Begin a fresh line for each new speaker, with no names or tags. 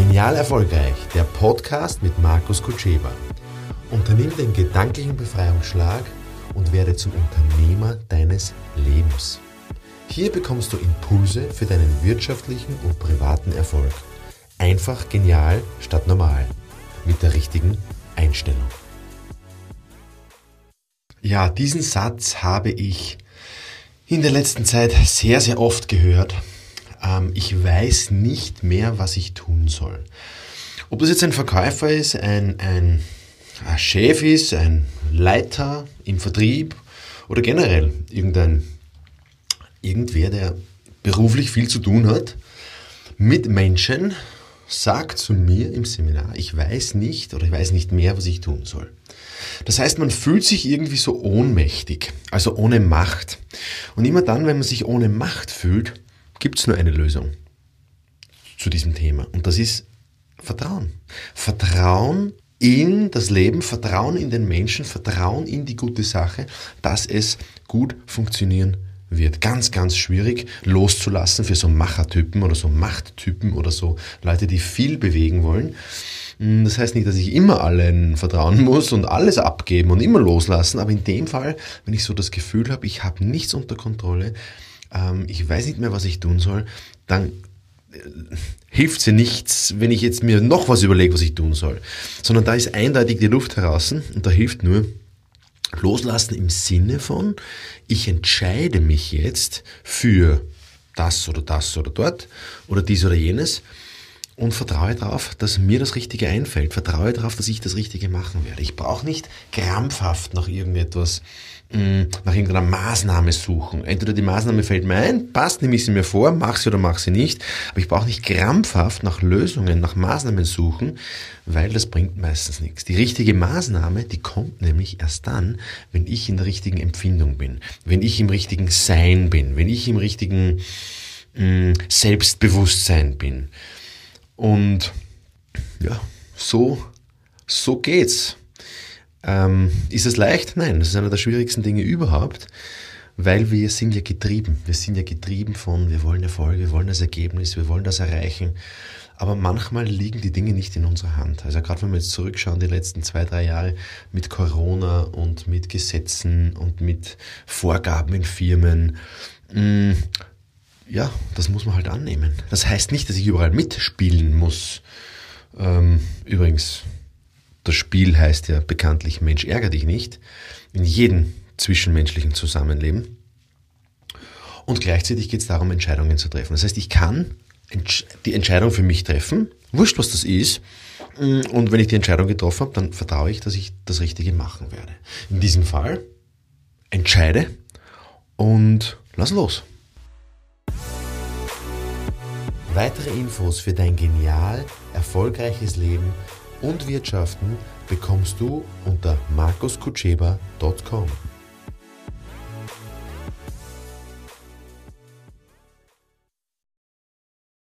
Genial Erfolgreich, der Podcast mit Markus Kutscheba. Unternimm den gedanklichen Befreiungsschlag und werde zum Unternehmer deines Lebens. Hier bekommst du Impulse für deinen wirtschaftlichen und privaten Erfolg. Einfach genial statt normal. Mit der richtigen Einstellung. Ja, diesen Satz habe ich in der letzten Zeit sehr, sehr oft gehört ähm, ich weiß nicht mehr, was ich tun soll. Ob das jetzt ein Verkäufer ist, ein, ein, ein Chef ist, ein Leiter im Vertrieb oder generell irgendein, irgendwer, der beruflich viel zu tun hat mit Menschen, sagt zu mir im Seminar, ich weiß nicht oder ich weiß nicht mehr, was ich tun soll. Das heißt, man fühlt sich irgendwie so ohnmächtig, also ohne Macht. Und immer dann, wenn man sich ohne Macht fühlt, gibt es nur eine Lösung zu diesem Thema und das ist Vertrauen. Vertrauen in das Leben, Vertrauen in den Menschen, Vertrauen in die gute Sache, dass es gut funktionieren wird. Ganz, ganz schwierig loszulassen für so Machertypen oder so Machttypen oder so Leute, die viel bewegen wollen. Hm, das heißt nicht, dass ich immer allen vertrauen muss und alles abgeben und immer loslassen, aber in dem Fall, wenn ich so das Gefühl habe, ich habe nichts unter Kontrolle, ähm, ich weiß nicht mehr, was ich tun soll, dann äh, hilft sie nichts, wenn ich jetzt mir noch was überlege, was ich tun soll. Sondern da ist eindeutig die Luft heraus und da hilft nur loslassen im Sinne von, ich entscheide mich jetzt für das oder das oder dort oder dies oder jenes und vertraue darauf, dass mir das Richtige einfällt. Vertraue darauf, dass ich das Richtige machen werde. Ich brauche nicht krampfhaft nach irgendetwas, mm, nach irgendeiner Maßnahme suchen. Entweder die Maßnahme fällt mir ein, passt, nehme ich sie mir vor, mach sie oder mach sie nicht. Aber ich brauche nicht krampfhaft nach Lösungen, nach Maßnahmen suchen, weil das bringt meistens nichts. Die richtige Maßnahme, die kommt nämlich erst dann, wenn ich in der richtigen Empfindung bin, wenn ich im richtigen Sein bin, wenn ich im richtigen mh, mm, Selbstbewusstsein bin. Und ja, so, so geht's. Ähm, ist es leicht? Nein, das ist einer der schwierigsten Dinge überhaupt, weil wir sind ja getrieben. Wir sind ja getrieben von, wir wollen Erfolg, wir wollen das Ergebnis, wir wollen das erreichen. Aber manchmal liegen die Dinge nicht in unserer Hand. Also gerade wenn wir jetzt zurückschauen, die letzten zwei, drei Jahre mit Corona und mit Gesetzen und mit Vorgaben in Firmen, mm, ja, das muss man halt annehmen. Das heißt nicht, dass ich überall mitspielen muss. Ähm, übrigens, das Spiel heißt ja bekanntlich Mensch ärger dich nicht in jedem zwischenmenschlichen Zusammenleben. Und gleichzeitig geht es darum, Entscheidungen zu treffen. Das heißt, ich kann die Entscheidung für mich treffen, wurscht, was das ist. Und wenn ich die Entscheidung getroffen habe, dann vertraue ich, dass ich das Richtige machen werde. In diesem Fall entscheide und lass los. Weitere Infos für dein genial erfolgreiches Leben und Wirtschaften bekommst du unter markuskutscheba.com.